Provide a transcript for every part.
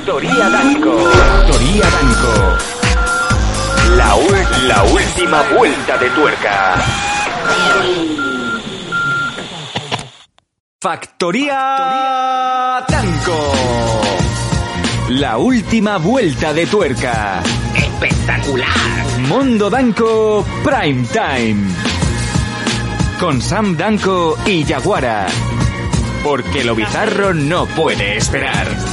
Factoría Danco. Factoría Danco. La, la última vuelta de tuerca. Factoría Danco. La última vuelta de tuerca. ¡Espectacular! Mundo Danco Prime Time. Con Sam Danco y Yaguara. Porque lo bizarro no puede esperar.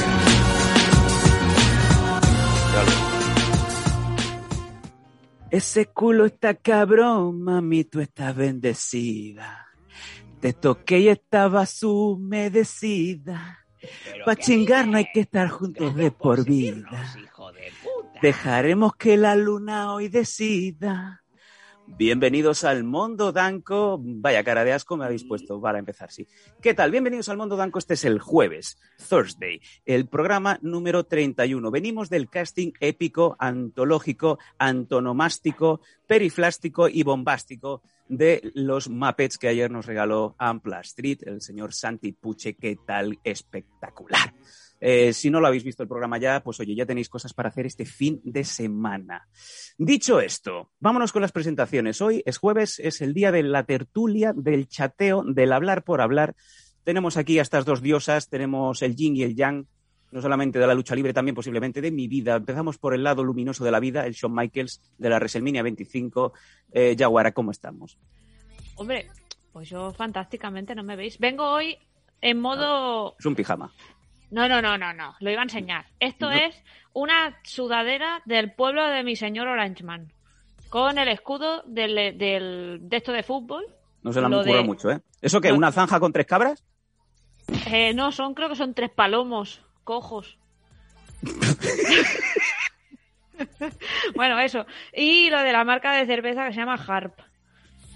Ese culo está cabrón, mami, tú estás bendecida. Te toqué y estabas humedecida. Pa' chingar no hay que estar juntos de por vida. hijo de puta. Dejaremos que la luna hoy decida. Bienvenidos al Mundo Danco. Vaya cara de asco me habéis puesto para empezar, sí. ¿Qué tal? Bienvenidos al Mundo Danco. Este es el jueves, Thursday, el programa número 31. Venimos del casting épico, antológico, antonomástico, periflástico y bombástico de los Muppets que ayer nos regaló Ampla Street, el señor Santi Puche. ¿Qué tal? Espectacular. Eh, si no lo habéis visto el programa ya, pues oye, ya tenéis cosas para hacer este fin de semana. Dicho esto, vámonos con las presentaciones. Hoy es jueves, es el día de la tertulia, del chateo, del hablar por hablar. Tenemos aquí a estas dos diosas, tenemos el yin y el yang, no solamente de la lucha libre, también posiblemente de mi vida. Empezamos por el lado luminoso de la vida, el Shawn Michaels de la WrestleMania 25. Eh, Yaguara, ¿cómo estamos? Hombre, pues yo fantásticamente, ¿no me veis? Vengo hoy en modo... Es un pijama. No, no, no, no, no, lo iba a enseñar. Esto No. es una sudadera del pueblo de mi señor Orangeman, con el escudo del, del- de esto de fútbol. No se la han currado de- mucho, ¿eh? ¿Eso qué? ¿Una zanja con tres cabras? Eh, no, son, creo que son tres palomos cojos. bueno, eso. Y lo de la marca de cerveza que se llama Harp.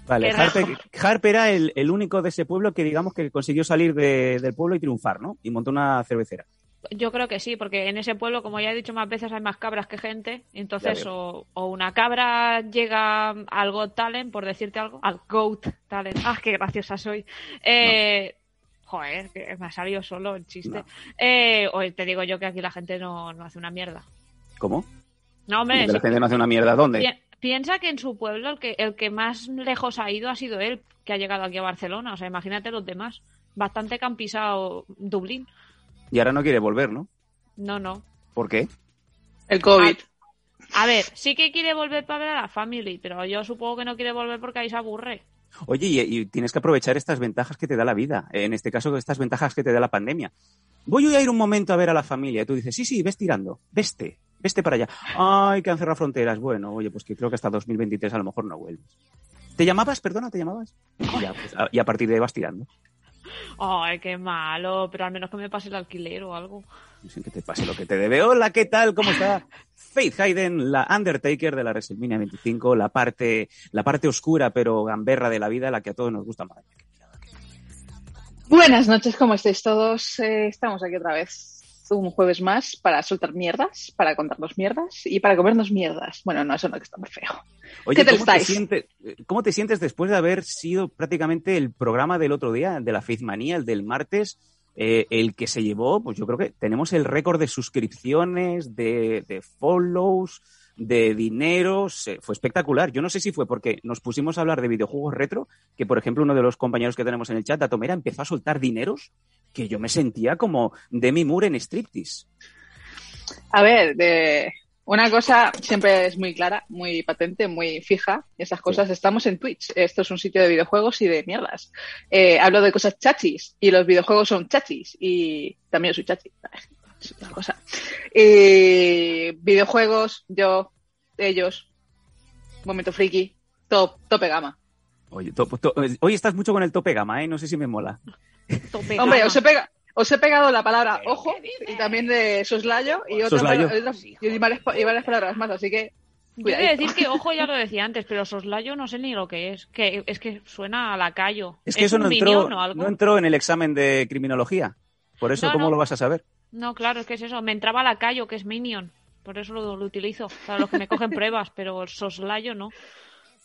Vale, Qué Harp, rajo. Harp era el, el único de ese pueblo que digamos que consiguió salir de- del pueblo y triunfar, ¿no? Y montó una cervecera. Yo creo que sí, porque en ese pueblo, como ya he dicho más veces, hay más cabras que gente. Entonces, o, o una cabra llega al Got Talent, por decirte algo, al Goat Talent. ¡Ah, qué graciosa soy! Eh, Joder, que me ha salido solo el chiste. No. Eh, o te digo yo que aquí la gente no, no hace una mierda. ¿Cómo? No, hombre, que la gente no hace una mierda. ¿Dónde? Pi- piensa que en su pueblo el que, el que más lejos ha ido ha sido él, que ha llegado aquí a Barcelona. O sea, imagínate los demás. Bastante que han pisado Dublín. Y ahora no quiere volver, ¿no? No, no. ¿Por qué? El COVID. A ver, sí que quiere volver para ver a la family, pero yo supongo que no quiere volver porque ahí se aburre. Oye, y, y tienes que aprovechar estas ventajas que te da la vida. En este caso, estas ventajas que te da la pandemia. Voy a ir un momento a ver a la familia. Y tú dices, sí, sí, ves tirando. Veste. Veste para allá. Ay, que han cerrado fronteras. Bueno, oye, pues que creo que hasta 2023 a lo mejor no vuelves. ¿Te llamabas? Perdona, ¿te llamabas? Y, ya, pues, a, y a partir de ahí vas tirando. Ay, qué malo, pero al menos que me pase el alquiler o algo. Sin que te pase lo que te debe. Hola, ¿qué tal? ¿Cómo está? Faith Hayden, la Undertaker de la WrestleMania 25, la parte, la parte oscura pero gamberra de la vida, la que a todos nos gusta más. Buenas noches, ¿cómo estáis todos? Eh, estamos aquí otra vez un jueves más para soltar mierdas, para contarnos mierdas y para comernos mierdas. Bueno, no, eso no que está muy feo. Oye, ¿Qué tal ¿cómo, te estáis? sientes, ¿cómo te sientes después de haber sido prácticamente el programa del otro día, de la Faith Manía, el del martes, eh, el que se llevó, pues yo creo que tenemos el récord de suscripciones, de, de follows, de dineros, eh, fue espectacular. Yo no sé si fue porque nos pusimos a hablar de videojuegos retro, que por ejemplo uno de los compañeros que tenemos en el chat, Datomera, empezó a soltar dineros, que yo me sentía como Demi Moore en striptease. A ver, de... una cosa siempre es muy clara, muy patente, muy fija. Esas cosas, estamos en Twitch. Esto es un sitio de videojuegos y de mierdas. Eh, hablo de cosas chachis y los videojuegos son chachis y también soy chachi. Es otra cosa. Eh, videojuegos, yo, ellos, momento friki, top, tope gama. Oye, to- to- hoy estás mucho con el tope gama, ¿eh? No sé si me mola. Hombre, os he, pega- os he pegado la palabra ¿Pero ojo y también de soslayo y, otra Soslayo. palabra- y, varias, y varias palabras más, así que Yo voy a decir que, ojo, ya lo decía antes, pero soslayo no sé ni lo que es. Que es que suena a lacayo. Es que eso no entró, no entró en el examen de criminología. Por eso, No, ¿cómo no. lo vas a saber? No, claro, es que es eso. Me entraba lacayo, que es minion. Por eso lo, lo utilizo. Para los que me cogen pruebas, pero soslayo no.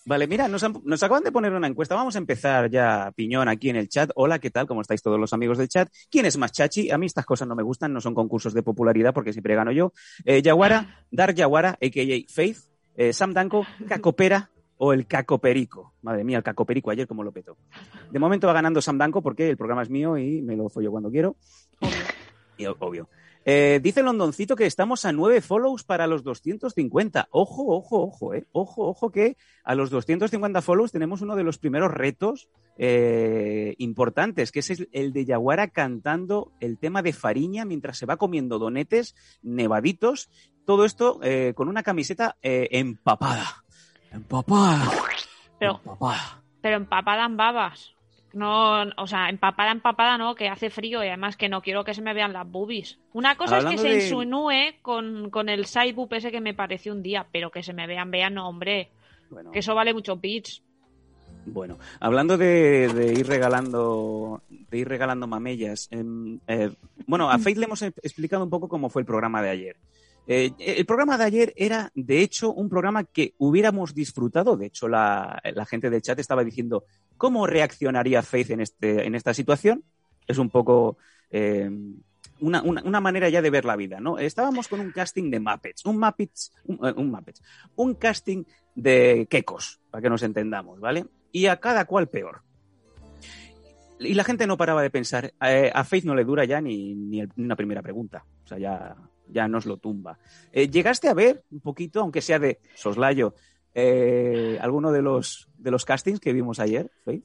Vale, mira, nos, han- nos acaban de poner una encuesta. Vamos a empezar ya, Piñón, aquí en el chat. Hola, ¿qué tal? ¿Cómo estáis todos los amigos del chat? ¿Quién es más chachi? A mí estas cosas no me gustan, no son concursos de popularidad porque siempre gano yo. Eh, Yaguara, Dark Yaguara, a.k.a. Faith, eh, Sam Danko, Cacopera o el Cacoperico. Madre mía, el Cacoperico ayer como lo petó. De momento va ganando Sam Danko porque el programa es mío y me lo follo cuando quiero. Y, obvio. Eh, dice Londoncito que estamos a 9 follows para los 250. Ojo, ojo, ojo, eh. Ojo, ojo que a los 250 follows tenemos uno de los primeros retos eh, importantes, que es el- de Yaguara cantando el tema de Fariña mientras se va comiendo donetes nevaditos. Todo esto eh, con una camiseta empapada. Empapada. Pero- Empapada. Pero empapada en babas. No, o sea, empapada, empapada no, que hace frío y además que no quiero que se me vean las boobies. Una cosa es que de- se insinúe con, con el side boob ese que me pareció un día, pero que se me vean, vean, no, hombre. Bueno. Que eso vale mucho bits. Bueno, hablando de, de ir regalando, de ir regalando mamellas, em, eh, bueno, a Faith le hemos explicado un poco cómo fue el programa de ayer. Eh, el programa de ayer era, de hecho, un programa que hubiéramos disfrutado. De hecho, la, gente del chat estaba diciendo cómo reaccionaría Faith en, este, en esta situación. Es un poco eh, una, una- manera ya de ver la vida, ¿no? Estábamos con un casting de Muppets, un Muppets, un, eh, un Muppets, un casting de quecos, para que nos entendamos, ¿vale? Y a cada cual peor. Y la gente no paraba de pensar, a Faith no le dura ya ni, ni una primera pregunta, o sea, ya, ya nos lo tumba. Eh, ¿Llegaste a ver un poquito, aunque sea de soslayo, eh, alguno de los, de los castings que vimos ayer, Faith?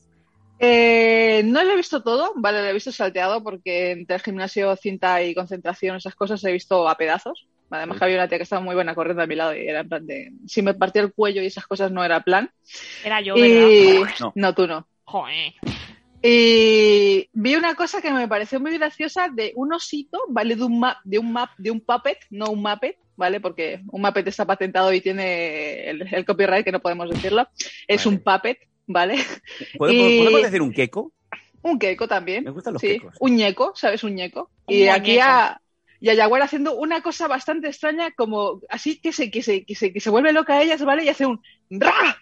Eh, no lo he visto todo, vale, lo he visto salteado porque entre el gimnasio, cinta y concentración, esas cosas he visto a pedazos. Además que había una tía que estaba muy buena corriendo a mi lado y era en plan de... Si me partía el cuello y esas cosas no era plan. Era yo, ¿verdad? No. No, tú no. Joder. Y vi una cosa que me pareció muy graciosa de un osito, ¿vale? De un map, de un map, de un puppet, no un muppet, ¿vale? Porque un muppet está patentado y tiene el, el copyright que no podemos decirlo. Es Vale. un puppet, ¿vale? ¿Podemos, Y- podemos decir un queco? Un queco también. Me gustan los sí, quecos. un ñeco, ¿sabes? Un ñeco. Un y aquí a, y a haciendo una cosa bastante extraña, como así que se, que se, que se, que se vuelve loca a ellas, ¿vale? Y hace un ¡ra!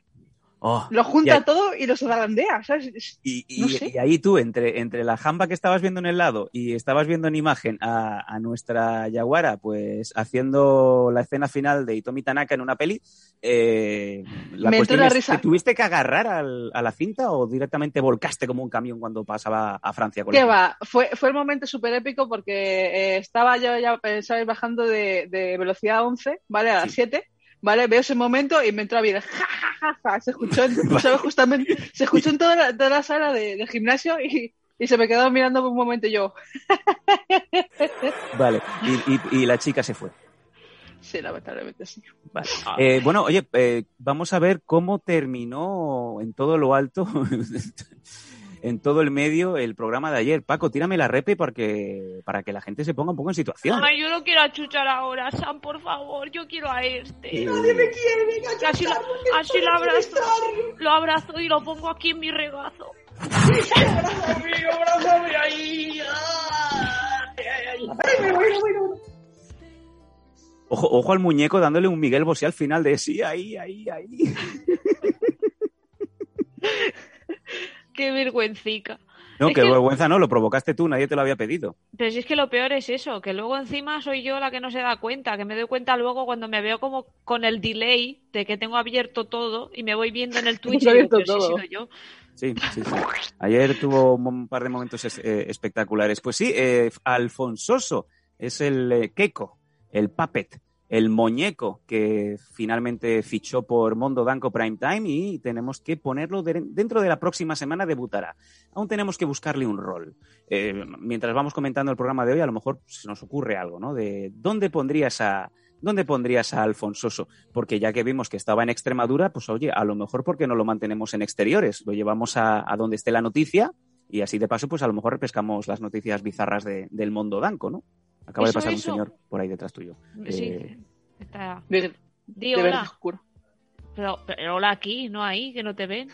Oh, Lo junta todo y los zarandea, ¿sabes? Es- Y, y- No sé. y ahí tú, entre, entre la jamba que estabas viendo en el lado y estabas viendo en imagen a, a nuestra Yaguara, pues haciendo la escena final de Itomi Tanaka en una peli, eh, la Me entró cuestión la es, risa. ¿te tuviste que agarrar al- a la cinta o directamente volcaste como un camión cuando pasaba a Francia? con ¿Qué va? Fue, fue el momento súper épico porque eh, estaba yo ya, ¿sabes? Bajando de, de velocidad 11, ¿vale? A las Sí. 7, ¿vale? Veo ese momento y me entró a bien. Ja, ja, ja, ja. Se escuchó, en, ¿sabes? Justamente, se escuchó en toda la, toda la sala de, de gimnasio y, y se me quedó mirando por un momento yo. Vale, y, y- y la chica se fue. Sí, lamentablemente sí. Vale. Eh, bueno, oye, eh, vamos a ver cómo terminó en todo lo alto, en todo el medio, el programa de ayer. Paco, tírame la repe porque, para que la gente se ponga un poco en situación. Ay, yo no quiero a Chuchar ahora, Sam, por favor. Yo quiero a este. Eh, Así, lo, así lo abrazo. Lo abrazo y lo pongo aquí en mi regazo. Ojo, ojo al muñeco dándole un Miguel Bosé al final de sí, ahí, ahí, ahí. Qué vergüencica. No, Es qué que- vergüenza no, lo provocaste tú, nadie te lo había pedido. Pero si es que lo peor es eso, que luego encima soy yo la que no se da cuenta, que me doy cuenta luego cuando me veo como con el delay de que tengo abierto todo y me voy viendo en el Twitch y digo, todo. sido yo. Sí, sí, sí. Ayer tuvo un par de momentos es- eh, espectaculares. Pues sí, eh, Alfonsoso es el eh, Keiko, el puppet, el muñeco que finalmente fichó por Mondo Danco Prime Time y tenemos que ponerlo de- dentro de la próxima semana debutará. Aún tenemos que buscarle un rol. Eh, mientras vamos comentando el programa de hoy, a lo mejor se nos ocurre algo, ¿no? De dónde pondrías a dónde pondrías a Alfonsoso, porque ya que vimos que estaba en Extremadura, pues oye, a lo mejor porque no lo mantenemos en exteriores, lo llevamos a, a donde esté la noticia y así de paso, pues a lo mejor repescamos las noticias bizarras de- del Mondo Danco, ¿no? Acaba de pasar eso. un señor por ahí detrás tuyo. Sí, Eh, está. De, Di de hola. oscuro. Pero, pero hola aquí, no ahí, que no te ven.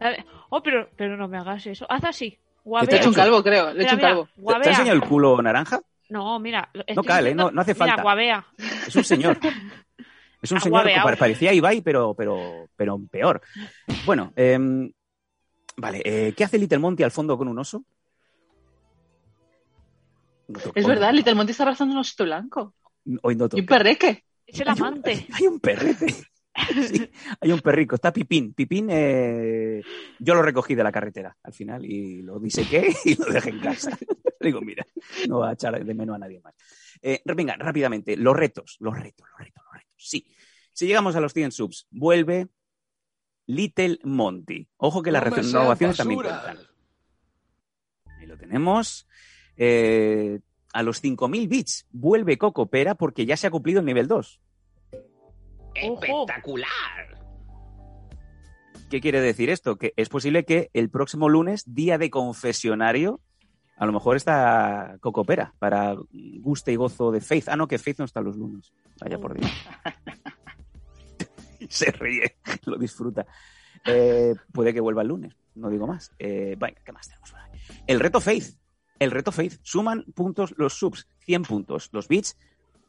A ver, Oh, pero, pero no me hagas eso. Haz así. ¿Qué te he Guavea. hecho un calvo, creo. Le he Mira, hecho un mira, calvo. ¿Te, te guavea. ha enseñado el culo naranja? No, mira. No cale, diciendo- no, no hace Mira, falta. guavea. Es un señor. Es un Agua señor que parecía Ibai, pero, pero, pero peor. Bueno, em, vale. eh, ¿Qué hace Little Monty al fondo con un oso? No Es verdad, Little Monty está abrazando un osito blanco. Hoy no Y un toca. perreque. Es el amante. Hay un perrete. Sí, hay un perrico, está Pipín. Pipín, eh, yo lo recogí de la carretera al final y lo disequé y lo dejé en casa. Digo, mira, no va a echar de menos a nadie más. Eh, venga, rápidamente, los retos, los retos, los retos, los retos. Sí, si llegamos a los 100 subs, vuelve Little Monty. Ojo que las No seas renovaciones también cuentan. Ahí lo tenemos. Eh, a los 5.000 bits vuelve Coco Pera porque ya se ha cumplido el nivel 2. Espectacular. ¿Qué quiere decir esto? Que es posible que el próximo lunes, día de confesionario, a lo mejor está Cocopera para guste y gozo de Faith. Ah, no, que Faith no está los lunes. Vaya por Dios. Se ríe, lo disfruta. Eh, puede que vuelva el lunes, no digo más. Eh, venga, ¿qué más tenemos? El reto Faith. El reto Faith. Suman puntos los subs, 100 puntos. Los bits,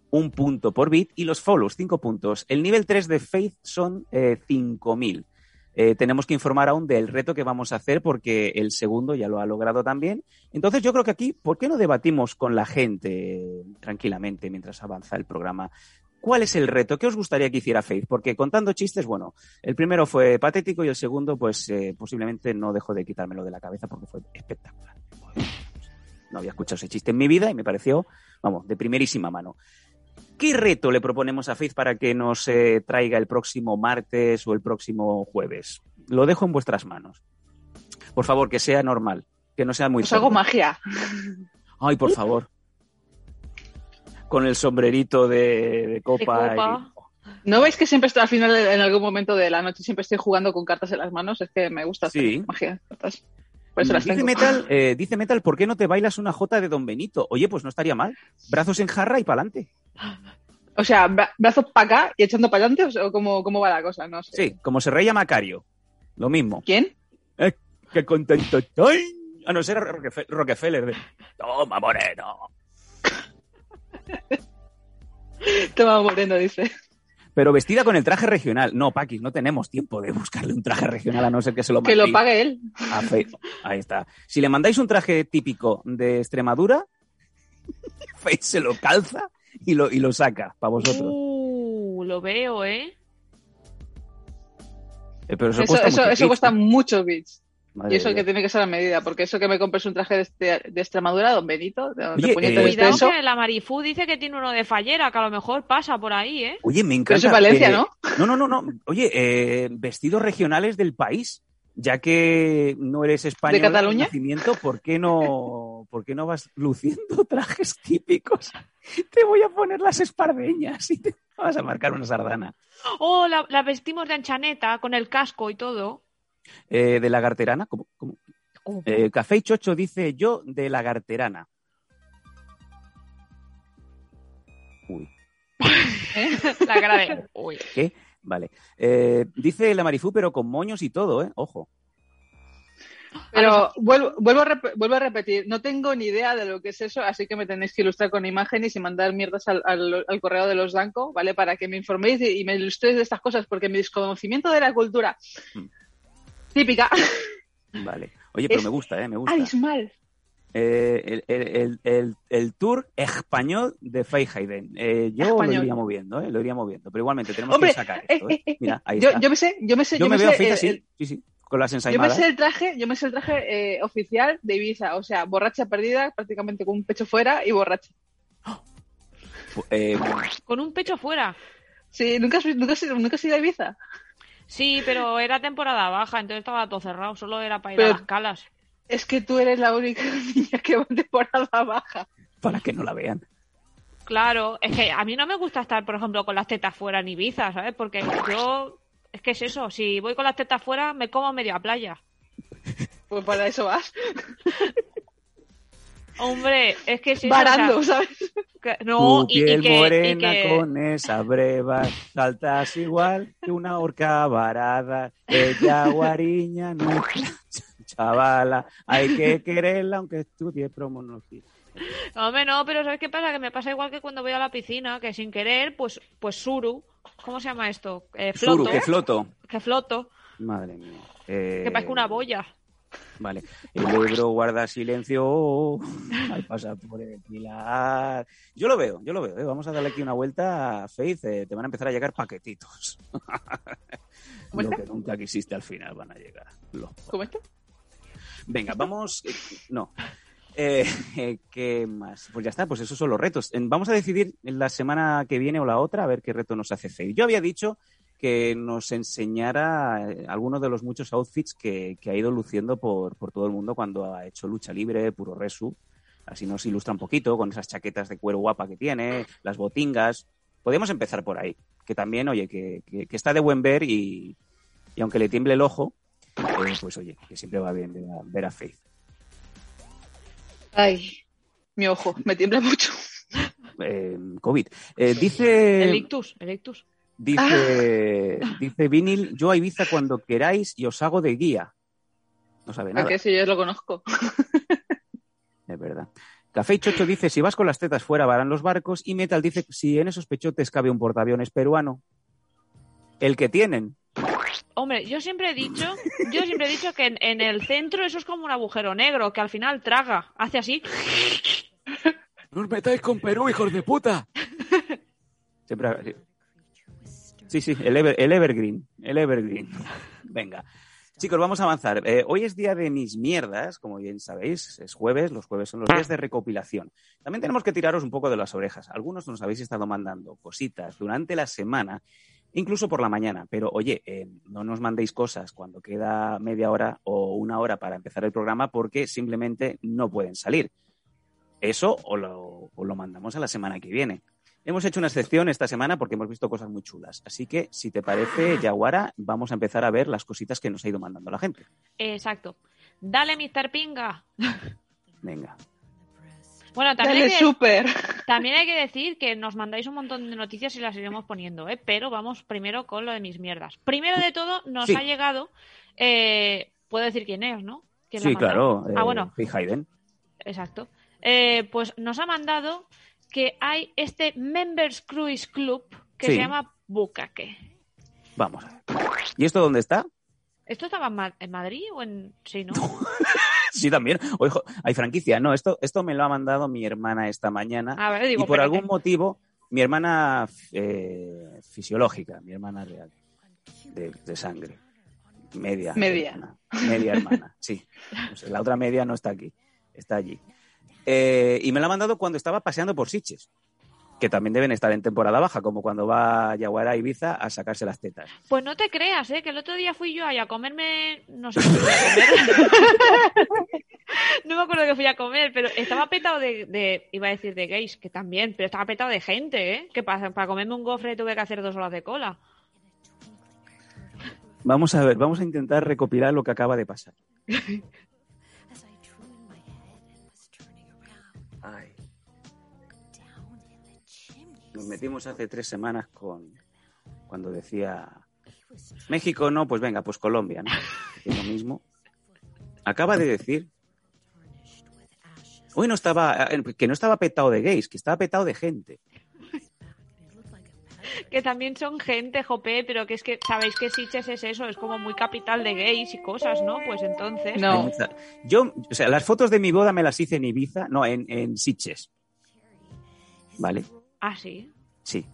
un punto por bit. Y los follows, 5 puntos. El nivel 3 de Faith son eh, 5000. Eh, tenemos que informar aún del reto que vamos a hacer porque el segundo ya lo ha logrado también. Entonces yo creo que aquí, ¿por qué no debatimos con la gente tranquilamente mientras avanza el programa? ¿Cuál es el reto? ¿Qué os gustaría que hiciera Faith? Porque contando chistes, bueno, el primero fue patético y el segundo, pues eh, posiblemente no dejo de quitármelo de la cabeza porque fue espectacular. No había escuchado ese chiste en mi vida y me pareció, vamos, de primerísima mano. ¿Qué reto le proponemos a Faith para que nos eh, traiga el próximo martes o el próximo jueves? Lo dejo en vuestras manos. Por favor, que sea normal, que no sea muy... Os hago magia. Ay, por favor. Con el sombrerito de, de copa. De copa. ¿No veis que siempre estoy al final, en algún momento de la noche, siempre estoy jugando con cartas en las manos? Es que me gusta hacer Sí. magia. cartas. Por y- eso las dice, tengo. Metal, eh, dice Metal, ¿por qué no te bailas una jota de Don Benito? Oye, pues no estaría mal. Brazos en jarra y pa'lante. O sea, bra- brazos para acá y echando para adelante, o ¿cómo, ¿cómo va la cosa? No sé. Sí, como se reía Macario. Lo mismo. ¿Quién? ¡Qué contento estoy! A no ser Rockefe- Rockefeller. De, Toma, moreno. Toma Moreno, dice. Pero vestida con el traje regional. No, Paquis, no tenemos tiempo de buscarle un traje regional a no ser que se lo Que lo pague él. a. Ahí está. Si le mandáis un traje típico de Extremadura, Faith se lo calza y lo, y lo saca para vosotros. Uh, lo veo, ¿eh? Eh, pero eso, Eso, cuesta eso, muchos eso bits, cuesta muchos bits. Madre Y eso de que tiene que ser a medida, porque eso que me compres un traje de, este- de Extremadura, don Benito, de, de Oye, puñetas eh, de Cuidado eso. que la Marifú dice que tiene uno de fallera, que a lo mejor pasa por ahí, ¿eh? Oye, me Pero encanta. eso es Valencia, eh, ¿no? No, no, no, no. Oye, eh, vestidos regionales del país. Ya que no eres español ¿De Cataluña? nacimiento, ¿por qué no, por qué no vas luciendo trajes típicos? Te voy a poner las espardeñas y te vas a marcar una sardana. Oh, la, la vestimos de anchaneta, con el casco y todo. Eh, de lagarterana, ¿cómo? cómo? Eh, Café y Chocho dice yo de lagarterana. Uy, La cara de... Uy. ¿qué? Vale. Eh, dice la Marifú, pero con moños y todo, ¿eh? Ojo. Pero vuelvo, vuelvo, a vuelvo a repetir, no tengo ni idea de lo que es eso, así que me tenéis que ilustrar con imágenes y mandar mierdas al, al- al correo de los Danco, ¿vale? Para que me informéis y, y me ilustréis de estas cosas, porque mi desconocimiento de la cultura Mm. Típica Vale. Oye, pero Es me gusta, ¿eh? Me gusta. abismal. Eh, el, el- el- el- el tour español de Feihaiden. Eh, yo Español. lo iría moviendo, ¿eh? Lo iría moviendo. Pero igualmente tenemos Hombre, que sacar esto, eh, ¿eh? eh, eh, Mira, ahí yo, está. yo me sé, yo me sé, Yo yo me me veo sé, eh, así. Sí, sí. Con las yo me ensaimadas. sé el traje, yo me sé el traje eh, oficial de Ibiza, o sea, borracha perdida, prácticamente con un pecho fuera y borracha. Eh, Con un pecho fuera. Sí, nunca has, nunca has, nunca has ido a Ibiza. Sí, pero era temporada baja, entonces estaba todo cerrado, solo era para ir Pero- a las calas. Es que tú eres la única niña que va en temporada baja. para que no la vean. Claro, es que a mí no me gusta estar, por ejemplo, con las tetas fuera en Ibiza, ¿sabes? Porque yo, es que es eso, si voy con las tetas fuera me como media playa. Pues para eso vas. Hombre, es que si Varando, ¿sabes? no, tu y, y piel que, y morena que- con esa breva, saltas igual que una horca varada. Ella guariña, nuestra chavala, hay que quererla aunque estudie promología. Hombre, no, pero ¿sabes qué pasa? Que me pasa igual que cuando voy a la piscina, que sin querer, pues, pues suru. ¿Cómo se llama esto? Eh, floto. Suru, que floto. Que floto. Madre mía. Eh, Que parezco una boya. Vale. El Ebro guarda silencio al pasar por el pilar. Yo lo veo, yo lo veo. ¿eh? Vamos a darle aquí una vuelta a Faith. eh, te van a empezar a llegar paquetitos. ¿Cómo Lo está? que nunca quisiste al final van a llegar. ¿Cómo está? Venga, vamos. eh, no. Eh, ¿Qué más? Pues ya está, pues esos son los retos. Vamos a decidir en la semana que viene o la otra a ver qué reto nos hace Faith. Yo había dicho que nos enseñara eh, algunos de los muchos outfits que, que ha ido luciendo por, por todo el mundo cuando ha hecho lucha libre, puro resu. Así nos ilustra un poquito con esas chaquetas de cuero guapa que tiene, las botingas. Podemos empezar por ahí. Que también, oye, que, que- que está de buen ver y, y aunque le tiemble el ojo, eh, pues oye, que siempre va bien ver a, ver a Faith. Ay, mi ojo, me tiembla mucho. Eh, COVID. Eh, dice, El ictus, el ictus. Dice, dice Vinil, yo a Ibiza cuando queráis y os hago de guía. No sabe ¿A nada, qué si yo lo conozco? es verdad. Café y Chocho dice, si vas con las tetas fuera varán los barcos. Y Metal dice, si en esos pechotes cabe un portaaviones peruano. El que tienen. Hombre, yo siempre he dicho, yo siempre he dicho que en, en el centro eso es como un agujero negro, que al final traga, hace así. ¡No os metáis con Perú, hijos de puta! Siempre... Sí, sí, el, ever- el Evergreen. El Evergreen. Venga. Chicos, vamos a avanzar. Eh, hoy es día de mis mierdas, como bien sabéis, es jueves, los jueves son los días de recopilación. También tenemos que tiraros un poco de las orejas. Algunos nos habéis estado mandando cositas durante la semana, incluso por la mañana, pero oye, eh, no nos mandéis cosas cuando queda media hora o una hora para empezar el programa porque simplemente no pueden salir. Eso o lo, o lo mandamos a la semana que viene. Hemos hecho una excepción esta semana porque hemos visto cosas muy chulas. Así que, si te parece, Yaguara, vamos a empezar a ver las cositas que nos ha ido mandando la gente. Exacto. Dale, Mr. Pinga. Venga. Bueno, también Dale hay, que, súper. también hay que decir que nos mandáis un montón de noticias y las iremos poniendo, ¿eh? Pero vamos primero con lo de mis mierdas. Primero de todo, nos Sí. ha llegado. eh, Puedo decir quién es, ¿no? ¿Quién la Sí, claro. Ah, eh, bueno, Hayden. exacto. Eh, pues nos ha mandado que hay este Members Cruise Club que Sí. se llama Bukake. Vamos a ver. ¿Y esto dónde está? ¿Esto estaba en, Ma- en Madrid o en.? Sí, ¿no? Sí, también. Ojo, hay franquicia. No, esto, esto me lo ha mandado mi hermana esta mañana. A ver, digo, y por algún motivo, mi hermana eh, fisiológica, mi hermana real, de, de sangre. Media. Media. hermana. Media hermana, sí. O sea, la otra media no está aquí, está allí. Eh, y me la ha mandado cuando estaba paseando por Siches, que también deben estar en temporada baja, como cuando va Yaguara a Ibiza a sacarse las tetas. Pues no te creas, ¿eh? Que el otro día fui yo ahí a comerme. No sé no me acuerdo que fui a comer, pero estaba petado de, de- Iba a decir de gays, que también, pero estaba petado de gente, ¿eh? Que para, para comerme un gofre tuve que hacer dos horas de cola. Vamos a ver, vamos a intentar recopilar lo que acaba de pasar. Nos metimos hace tres semanas con cuando decía México no, pues venga, pues Colombia, ¿no? Es lo mismo. Acaba de decir hoy no estaba eh, que no estaba petado de gays, que estaba petado de gente. Que también son gente, jope, pero que es que sabéis que Sitges es eso, es como muy capital de gays y cosas, ¿no? Pues entonces. No. Yo, o sea, las fotos de mi boda me las hice en Ibiza, no, en, en Sitges. ¿Vale? Ah, sí. Sí.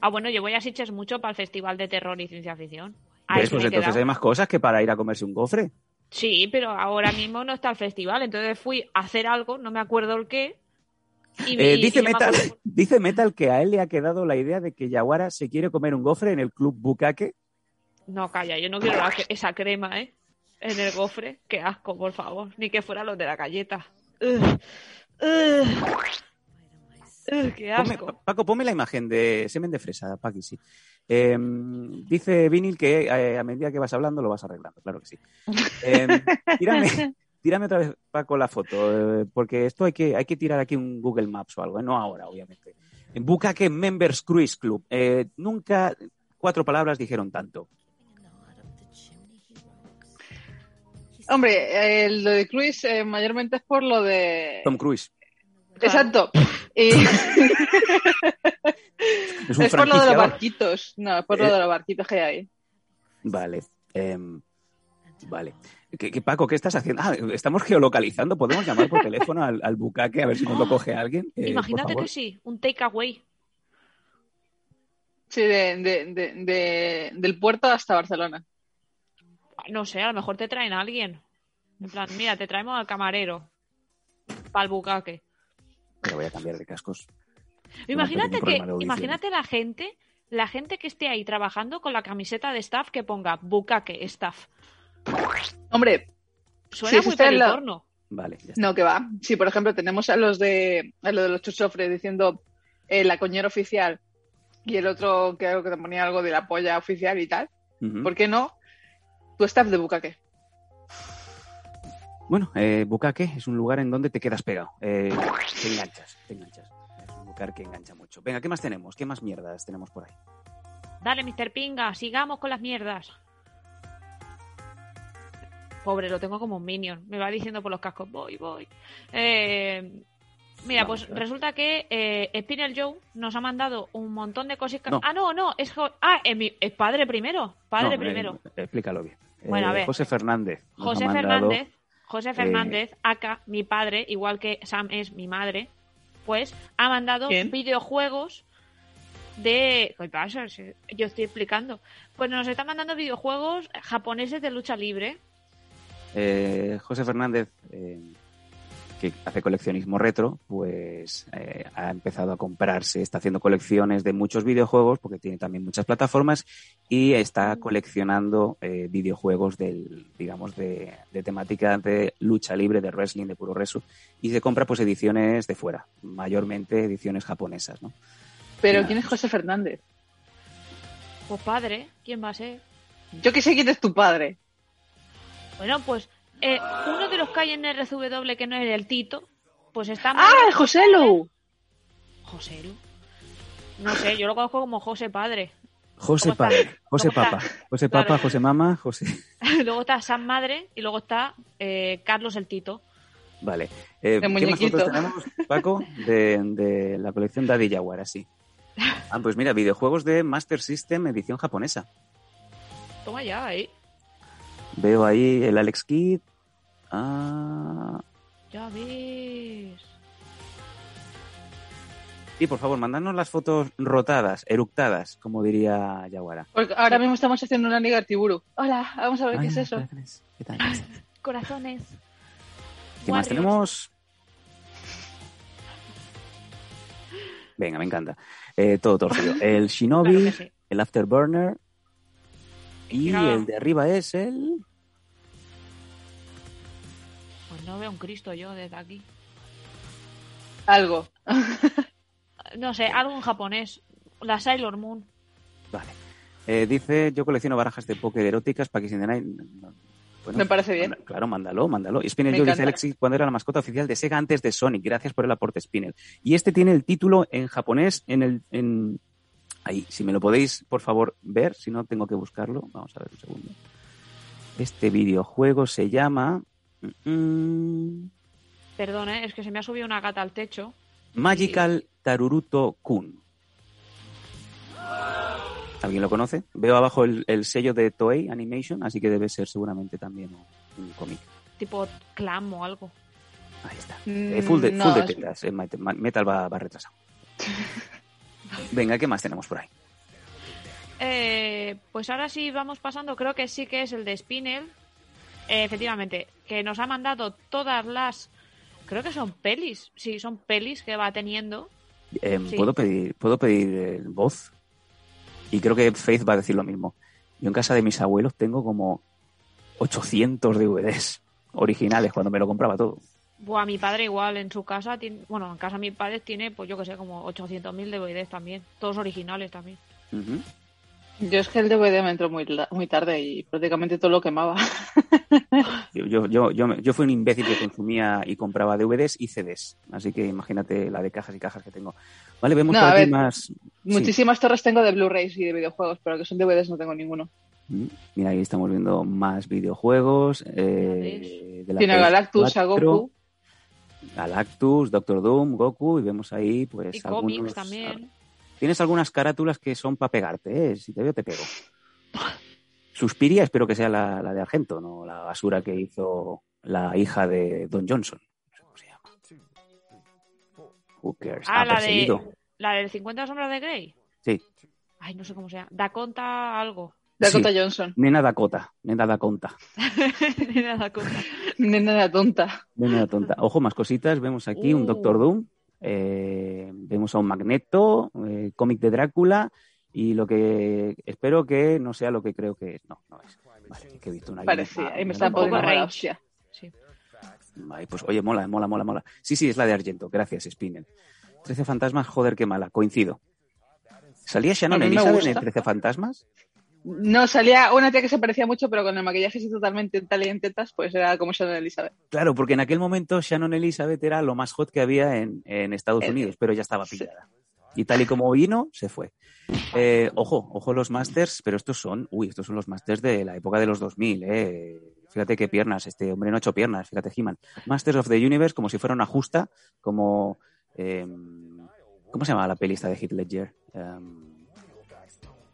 Ah, bueno, yo voy a Sitges mucho para el Festival de Terror y Ciencia Ficción. Ahí ¿Ves? Pues entonces hay más cosas que para ir a comerse un gofre. Sí, pero ahora mismo no está el festival, entonces fui a hacer algo, no me acuerdo el qué. Y, Eh, dice, y no me Metal, dice Metal que a él le ha quedado la idea de que Yaguara se quiere comer un gofre en el club Bukake. No, calla, yo no quiero la- esa crema, ¿eh? En el gofre. Qué asco, por favor. Ni que fuera los de la galleta. Ugh. Ugh. Ponme-. Paco, ponme la imagen de semen de fresa, Paqui, sí. Eh, dice Vinil que eh, a medida que vas hablando lo vas arreglando, claro que sí. Eh, tírame, tírame otra vez, Paco, la foto, eh, porque esto hay que, hay que tirar aquí un Google Maps o algo, eh, no ahora, obviamente. En Bukake Members Cruise Club. Eh, nunca cuatro palabras dijeron tanto. Hombre, eh, lo de Cruise eh, mayormente es por lo de Tom Cruise. Exacto. Y- Es un es por lo de los barquitos. No, es por lo Eh. de los barquitos que hay. Vale. em, vale. ¿Qué, qué, Paco, ¿qué estás haciendo? Ah, estamos geolocalizando. ¿Podemos llamar por teléfono al, al bucaque a ver si nos lo coge alguien? Eh, Imagínate que sí, un takeaway. Sí, de, de- de- de- del puerto hasta Barcelona. No sé, a lo mejor te traen a alguien. En plan, mira, te traemos al camarero. Para el bucaque. Me voy a cambiar de cascos. Imagínate que, imagínate la gente, la gente que esté ahí trabajando con la camiseta de staff que ponga bucaque staff. Hombre, Suena eso muy en la- periporno. Vale, ya está. no, que va. Sí, por ejemplo, tenemos a los de, a los de los chuchofres diciendo eh, la coñera oficial y el otro creo que te ponía algo de la polla oficial y tal. ¿Por qué no? Tu staff de bucaque. Bueno, eh, bucaque es un lugar en donde te quedas pegado. Eh, te enganchas, te enganchas. Es un lugar que engancha mucho. Venga, ¿qué más tenemos? ¿Qué más mierdas tenemos por ahí? Dale, Mr. Pinga, sigamos con las mierdas. Pobre, lo tengo como un minion. Me va diciendo por los cascos, voy, voy. Eh, mira, Vamos pues resulta que eh, Spinel Joe nos ha mandado un montón de cositas. No. Ah, no, no, es, ah, es, mi- es padre primero. Padre No, primero. eh, explícalo bien. Bueno, a Eh, ver. José Fernández. José Fernández, José Fernández, acá, mi padre, igual que Sam es mi madre, pues ha mandado ¿Quién? videojuegos de... ¿Qué pasa? Yo estoy explicando. Pues nos está mandando videojuegos japoneses de lucha libre. Eh, José Fernández, eh, que hace coleccionismo retro, pues eh, ha empezado a comprarse, está haciendo colecciones de muchos videojuegos, porque tiene también muchas plataformas, y está coleccionando eh, videojuegos del, digamos, de, de temática de lucha libre, de wrestling, de puro resu, y se compra pues ediciones de fuera, mayormente ediciones japonesas, ¿no? Pero. ¿quién es José Fernández? Pues padre, ¿quién va a ser? Yo que sé quién es tu padre. Bueno, pues eh, uno de los que hay en RCW que no es el Tito, pues está... ¡Ah, José Lu! José Lu. No sé, yo lo conozco como José Padre. José. Padre, José. Papa, José Claro. Papa, José Mama, José... luego está Sam Madre y luego está eh, Carlos el Tito. Vale. Eh, ¿Qué más tenemos, Paco? De, de la colección Daddy Jaguar, así. Ah, pues mira, videojuegos de Master System edición japonesa. Toma ya, ahí. Veo ahí el Alex Kidd. Ah, Ya ves. y por favor, mandadnos las fotos rotadas, eructadas, como diría Yaguara. Porque ahora mismo estamos haciendo una liga Artiburu. Hola, vamos a ver qué es eso. ¿Qué tal? Corazones. ¿Qué más tenemos? Venga, me encanta. Eh, todo torcido. El Shinobi, Claro que sí. el Afterburner y el de arriba es el... Pues no veo un Cristo yo desde aquí. Algo. No sé, algo en japonés. La Sailor Moon. Vale. Eh, dice, yo colecciono barajas de póker eróticas, the Night. Bueno, Me parece bien. manda- claro, mándalo, mándalo. Y Spinel Me Joe dice. Alexis cuando era la mascota oficial de Sega antes de Sonic. Gracias por el aporte, Spinel. Y este tiene el título en japonés en el... En... Ahí, si me lo podéis, por favor, ver. Si no, tengo que buscarlo. Vamos a ver un segundo. Este videojuego se llama... mm, Perdón, ¿eh? es que se me ha subido una gata al techo. Magical Taruruto Kun. ¿Alguien lo conoce? Veo abajo el, el sello de Toei Animation, así que debe ser seguramente también un, un cómic. Tipo clam o algo. Ahí está. Mm, Eh, full de, no, full de es- tetas. eh, Metal Metal va, va retrasado. Venga, ¿qué más tenemos por ahí? Eh, pues ahora sí vamos pasando, creo que sí que es el de Spinel. Eh, efectivamente, que nos ha mandado todas las. Creo que son pelis. Sí, son pelis que va teniendo. Eh, Sí. ¿Puedo pedir, ¿puedo pedir eh, voz? Y creo que Faith va a decir lo mismo. Yo en casa de mis abuelos tengo como 800 DVDs originales cuando me lo compraba todo. Buah, mi padre igual en su casa tiene. Bueno, en casa de mi padre tiene, pues yo que sé, como 800.000 DVDs también. Todos originales también. Ujú. Yo es que el DVD me entró muy, la- muy tarde y prácticamente todo lo quemaba. Yo, yo, yo, yo, fui un imbécil que consumía y compraba DVDs y CDs. Así que imagínate la de cajas y cajas que tengo. Vale, vemos No, por a aquí ver. más. sí. Muchísimas torres tengo de Blu-rays y de videojuegos, pero que son DVDs no tengo ninguno. Mm, Mira, ahí estamos viendo más videojuegos. eh, de la Tiene a PS4. Galactus, a Goku. Galactus, Doctor Doom, Goku, y vemos ahí, pues. Y cómics también. Tienes algunas carátulas que son para pegarte, ¿eh? Si te veo, te pego. Suspiria, espero que sea la, la de Argento, no la basura que hizo la hija de Don Johnson. No sé cómo se llama. Who cares? Ah, la perseguido. de, la del 50 sombras de Grey. Sí. Ay, no sé cómo se llama. Dakota algo. Dakota Sí. Johnson. Nena Dakota, nena Dakota, Nena Dakota. Nena la tonta. nena tonta. Ojo, más cositas. Vemos aquí un Uh. Doctor Doom, eh, vemos a un Magneto, eh, cómic de Drácula, y lo que espero que no sea lo que creo que es. No, no es. Vale, que he visto una Parecía. Y me está poniendo poco hostia. Sí. Ay, pues oye, mola, mola, mola, mola. Sí, sí, es la de Argento. Gracias, Spinel. Trece fantasmas, joder, qué mala. Coincido. ¿Salía Shannon Elizabeth en. Trece fantasmas? No, salía una tía que se parecía mucho, pero con el maquillaje así totalmente tal y en tetas, pues era como Shannon Elizabeth. Claro, porque en aquel momento Shannon Elizabeth era lo más hot que había en, en Estados Eh, Unidos, pero ya estaba sí. pillada. Y tal y como vino, se fue. Eh, ojo, ojo los masters, pero estos son, uy, estos son los masters de la época de los 2000, eh. Fíjate qué piernas, este hombre no ha hecho piernas, fíjate He-Man. Masters of the Universe, como si fuera una justa, como... eh, ¿Cómo se llama la pelista de Heath Ledger? Em,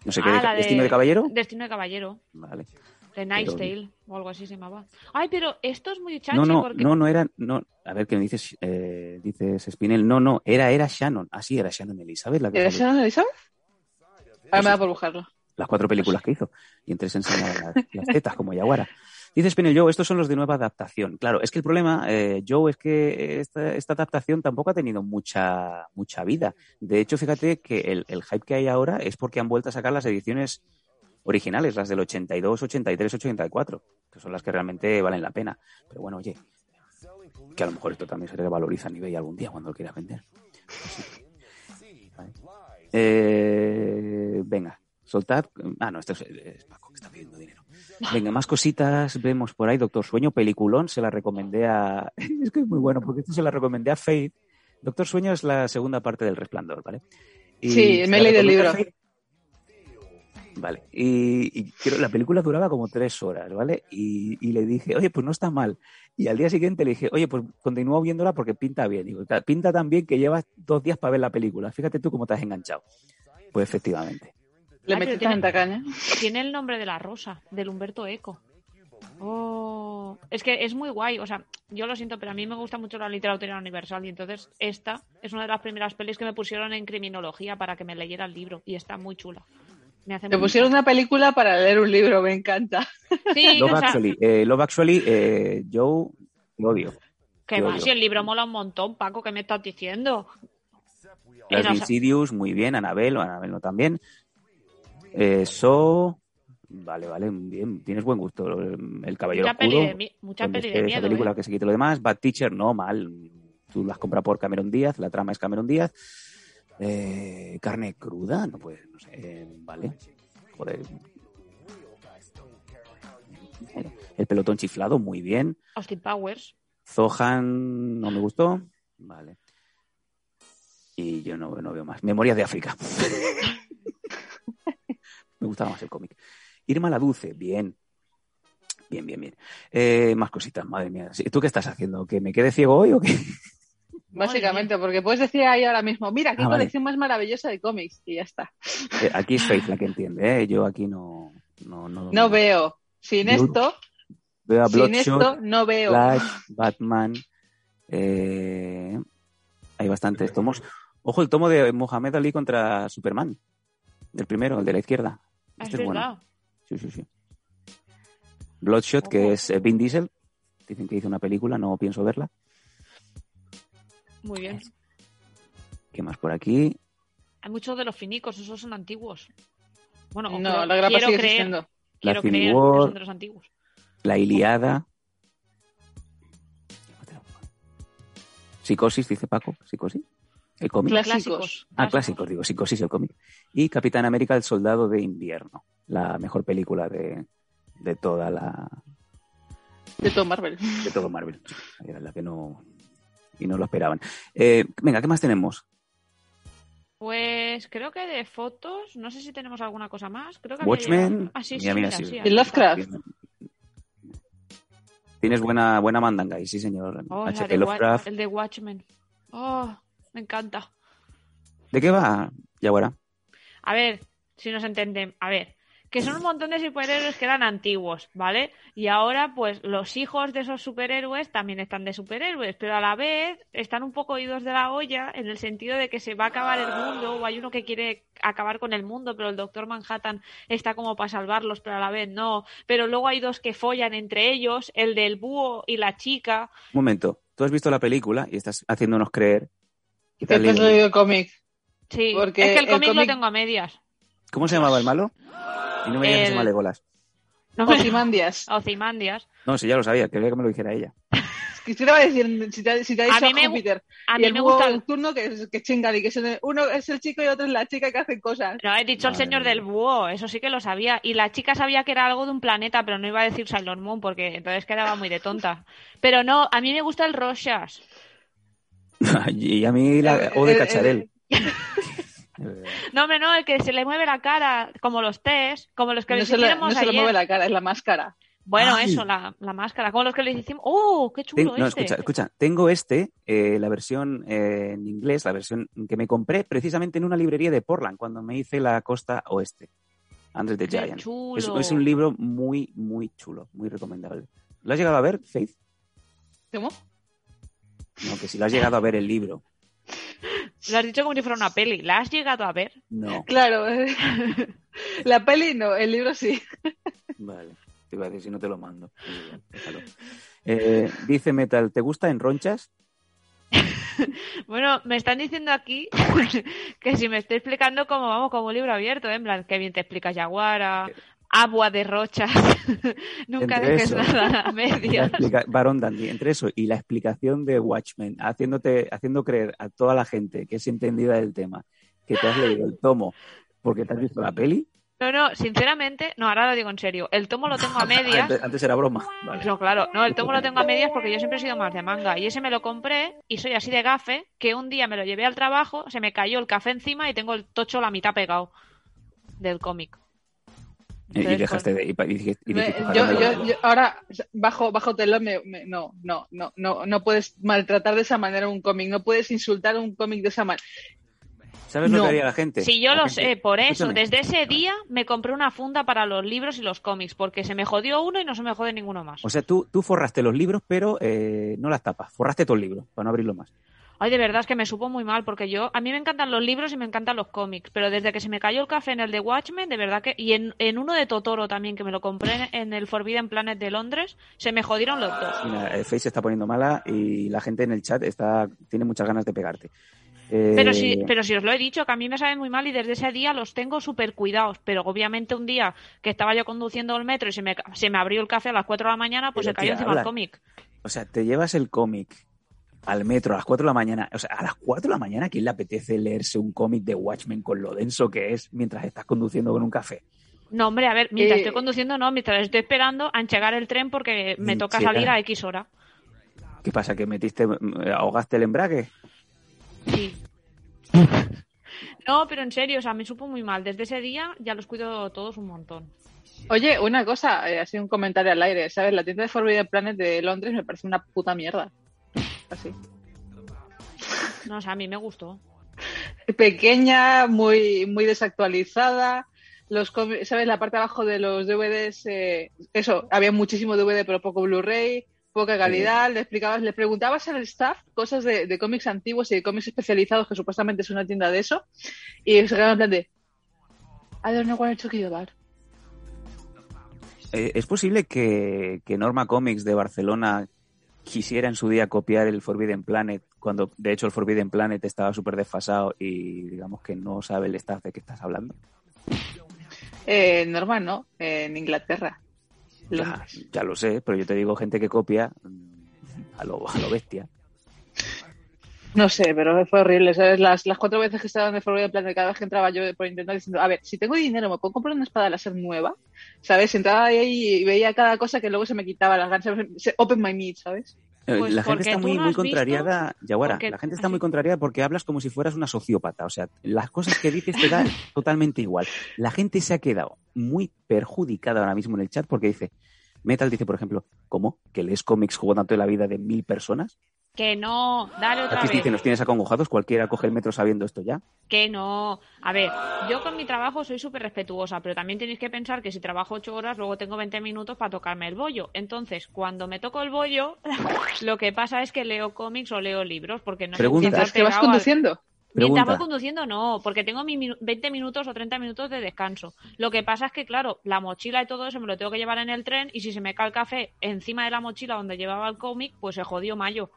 no sé qué, Ah, ¿Destino de Caballero? Destino de Caballero. Vale. De Night's Tale o algo así se llamaba. Ay, pero esto es muy chachi No, no, porque... no, no era, no, a ver, ¿qué me dices, eh, dices Spinel? No, no, era, era Shannon. Ah, sí, era Shannon Elizabeth, la que ¿Era. Shannon Elizabeth? Ahora me da por buscarlo. las cuatro películas que hizo. Y entre se enseñaba las, las tetas como Yaguara. Dice Spinel, Joe, estos son los de nueva adaptación. Claro, es que el problema, eh, Joe, es que esta, adaptación tampoco ha tenido mucha, mucha vida. De hecho, fíjate que el, el hype que hay ahora es porque han vuelto a sacar las ediciones originales, las del 82, 83, 84, que son las que realmente valen la pena. Pero bueno, oye, que a lo mejor esto también se revaloriza a eBay algún día cuando lo quieras vender. Eh, venga, soltad. Ah, no, esto es, es Paco que está pidiendo dinero. Venga, más cositas vemos por ahí. Doctor Sueño, peliculón, se la recomendé a. Es que es muy bueno, porque esto se la recomendé a Faith. Doctor Sueño es la segunda parte del Resplandor, ¿vale? Y Sí, me he leído el libro. Vale, y, y creo la película duraba como tres horas, ¿vale? Y, y le dije, oye, pues no está mal. Y al día siguiente le dije, oye, pues continúa viéndola porque pinta bien. Digo, "Ta- pinta tan bien que llevas dos días para ver la película. Fíjate tú cómo te has enganchado. Pues efectivamente. Le pero metí tiene- tanta caña. Tiene el nombre de la rosa, del Humberto Eco. Oh, es que es muy guay. O sea, yo lo siento, pero a mí me gusta mucho la literatura universal y entonces esta es una de las primeras pelis que me pusieron en criminología para que me leyera el libro y está muy chula. Me hace muy- pusieron una película para leer un libro, me encanta. Sí, Love o sea, Actually, eh, Love Actually, eh, Joe, lo odio. que Te va, odio. si el libro mola un montón, Paco, ¿qué me estás diciendo? Las Insidious, muy bien. Anabel, o Anabel no también. Eh, so, vale, vale, bien. Tienes buen gusto. El Caballero Mucha peli Oscuro. de, mi- mucha peli de esa película ¿eh? que se quite lo demás. Bad Teacher, no, mal. Tú las compras por Cameron Díaz, la trama es Cameron Díaz. Eh, carne cruda, no puede, no sé, eh, vale. Joder. El pelotón chiflado, muy bien. Austin Powers. Zohan no me gustó. Vale. Y yo no, no veo más. Memorias de África. me gustaba más el cómic. Irma la Dulce, bien. Bien, bien, bien. Eh, más cositas, madre mía. ¿Tú qué estás haciendo? ¿Que me quede ciego hoy o qué? Básicamente, porque puedes decir ahí ahora mismo, mira, qué Ah, vale. colección más maravillosa de cómics, y ya está. Eh, aquí es Faith la que entiende, ¿eh? Yo aquí no... No, no, No veo. Sin esto, Veo a sin esto, no veo. Flash, Batman. eh, hay bastantes tomos. Ojo, el tomo de Mohamed Ali contra Superman. El primero, el de la izquierda. Este es es bueno. Sí, sí, sí. Bloodshot, que es eh, Vin Diesel. Dicen que hizo una película, no pienso verla. Muy bien. ¿Qué más por aquí? Hay muchos de los finicos, esos son antiguos. Bueno, No, creo- la grapa quiero sigue creer, existiendo. quiero creer que son de los antiguos. La Iliada. Psicosis, dice Paco. Psicosis. El cómic. Clásicos. Ah, clásicos, digo, Psicosis, el cómic. Y Capitán América, el soldado de invierno. La mejor película de, de toda la. De todo Marvel. de todo Marvel. Era la que no. Y no lo esperaban. Eh, venga, ¿qué más tenemos? Pues creo que de fotos, no sé si tenemos alguna cosa más. Creo que había Watchmen. Ah, sí, sí, Mira, mira, mira, sí. sí, ¿Y Lovecraft? Tienes buena, buena mandanga y sí, señor. Oh, la H.P. de Lovecraft. el de Watchmen. Oh, me encanta. ¿De qué va, Yaguara? A ver, si nos entendemos. A ver, que son un montón de superhéroes que eran antiguos, ¿vale? Y ahora, pues, los hijos de esos superhéroes también están de superhéroes, pero a la vez están un poco oídos de la olla en el sentido de que se va a acabar el mundo, o hay uno que quiere acabar con el mundo, pero el Doctor Manhattan está como para salvarlos, pero a la vez no. Pero luego hay dos que follan entre ellos, el del búho y la chica. Un momento. Tú has visto la película y estás haciéndonos creer que te has leído- el cómic. Sí, Porque es que el el cómic lo tengo a medias. ¿Cómo se llamaba el malo? Y no me digas que se El- llama Legolas. No me... Ozymandias. Ozymandias. No, sí, ya lo sabía. Quería que me lo dijera ella. Quisiera decir, si te, si te ha A dicho mí me Júpiter. A y mí el me búho gusta... nocturno que, es- que chingan y que es el- uno es el chico y otro es la chica que hacen cosas. No, he dicho el señor mía. del búho, eso sí que lo sabía. Y la chica sabía que era algo de un planeta, pero no iba a decir Sailor Moon porque entonces quedaba muy de tonta. Pero no, a mí me gusta el Roshas. y a mí la Eh, o de eh, Cacharel. No, hombre, no, el que se le mueve la cara, como los test, como los que No les se, le, no se le mueve la cara, es la máscara. Bueno, Ay. eso, la, la máscara, como los que les hicimos. ¡Oh, qué chulo Ten- no, este! escucha, escucha. Tengo este, eh, la versión eh, en inglés, la versión que me compré precisamente en una librería de Portland cuando me hice la costa oeste, antes de ¡Qué Giant. chulo! Es, es un libro muy, muy chulo, muy recomendable. ¿Lo has llegado a ver, Faith? ¿Cómo? No, que si lo has llegado a ver el libro. Lo has dicho como si fuera una peli. ¿La has llegado a ver? No. Claro. eh. la peli no, el libro sí. Vale. Te iba a decir si no te lo mando. Déjalo. Eh, dice Metal, ¿te gusta en ronchas? Bueno, me están diciendo aquí que si me estoy explicando como vamos, como un libro abierto, ¿eh? en plan, que bien te explica Yaguara, agua de rochas, nunca Entre dejes eso. nada a medias. Barón Dandy, entre eso y la explicación de Watchmen, haciéndote, haciendo creer a toda la gente que es entendida del tema que te has leído el tomo porque te has visto la peli. No, no, sinceramente, no, ahora lo digo en serio, el tomo lo tengo a medias. Antes, antes era broma. Vale. No, claro, no, el tomo lo tengo a medias porque yo siempre he sido más de manga y ese me lo compré y soy así de gafe que un día me lo llevé al trabajo, se me cayó el café encima y tengo el tocho la mitad pegado del cómic. Y- dejaste de. Y, y dijiste- y Me- dijiste, yo, "Ojalá me yo, lo yo- ahora, bajo, bajo telón, me, me- no, no, no, no, no puedes maltratar de esa manera un cómic, no puedes insultar un cómic de esa manera. ¿Sabes lo que haría la gente? Si yo La lo gente- sé, por eso, Escúchame. desde ese día me compré una funda para los libros y los cómics, porque se me jodió uno y no se me jode ninguno más. O sea, tú, tú forraste los libros, pero eh, no las tapas. Forraste todo el libro para no abrirlo más. Ay, de verdad es que me supo muy mal, porque yo, a mí me encantan los libros y me encantan los cómics, pero desde que se me cayó el café en el de Watchmen, de verdad que, y en, en uno de Totoro también, que me lo compré en, el Forbidden Planet de Londres, se me jodieron los dos. Mira, eh, Face se está poniendo mala y la gente en el chat está tiene muchas ganas de pegarte. Eh, Pero si, pero si os lo he dicho, que a mí me sabe muy mal y desde ese día los tengo súper cuidados. Pero obviamente un día que estaba yo conduciendo el metro y se me, se me abrió el café a las 4 de la mañana, pues ¿Pero se cayó encima el hablas? cómic. O sea, te llevas el cómic al metro a las 4 de la mañana. O sea, a las 4 de la mañana, ¿a quién le apetece leerse un cómic de Watchmen con lo denso que es mientras estás conduciendo con un café? No, hombre, a ver, mientras Eh, estoy conduciendo, no, mientras estoy esperando a enchegar el tren porque me toca sí, salir claro. a X hora. ¿Qué pasa? ¿Que metiste, ahogaste el embrague? Sí. No, pero en serio, o sea, me supo muy mal. Desde ese día ya los cuido todos un montón. Oye, una cosa, eh, así un comentario al aire, ¿sabes? La tienda de Forbidden Planet de Londres me parece una puta mierda. Así. No, o sea, a mí me gustó. Pequeña, muy, muy desactualizada. Los cómics- ¿sabes? La parte de abajo de los DVDs, eh, eso, había muchísimo DVD pero poco Blu-ray, poca calidad. Le explicabas, le preguntabas al staff cosas de, de cómics antiguos y de cómics especializados, que supuestamente es una tienda de eso, y se quedaban en plan de I don't know what I'm talking about. Eh, ¿Es posible que, que Norma Comics de Barcelona quisiera en su día copiar el Forbidden Planet, cuando de hecho el Forbidden Planet estaba súper desfasado y digamos que no sabe el staff de qué estás hablando? Eh, normal, ¿no? En Inglaterra. Ya, ya lo sé, pero yo te digo gente que copia mm, a lo, a lo bestia. No sé, pero fue horrible, ¿sabes? Las, las cuatro veces que estaba en el Forbidden Planet, cada vez que entraba yo por internet diciendo, a ver, si tengo dinero, ¿me puedo comprar una espada láser nueva? ¿Sabes? Entraba ahí y veía cada cosa que luego se me quitaba las ganas. se- Open my need, ¿sabes? Eh, Pues la gente está muy, no muy contrariada, Yaguara, porque- la gente está muy contrariada porque hablas como si fueras una sociópata. O sea, las cosas que dices te dan totalmente igual. La gente se ha quedado muy perjudicada ahora mismo en el chat porque dice, Metal dice, por ejemplo, ¿cómo? ¿Que lees cómics jugando tanto la vida de mil personas? Que no, dale otra Aquí vez. dice, nos tienes acongojados, cualquiera coge el metro sabiendo esto ya. Que no. A ver, yo con mi trabajo soy súper respetuosa, pero también tenéis que pensar que si trabajo ocho horas, luego tengo 20 minutos para tocarme el bollo. Entonces, cuando me toco el bollo, lo que pasa es que leo cómics o leo libros, porque no Pregunta. sé Mientras que vas al- conduciendo. Mientras voy conduciendo, no, porque tengo mis minu- 20 minutos o 30 minutos de descanso. Lo que pasa es que, claro, la mochila y todo eso me lo tengo que llevar en el tren y si se me cae el café encima de la mochila donde llevaba el cómic, pues se jodió mayo.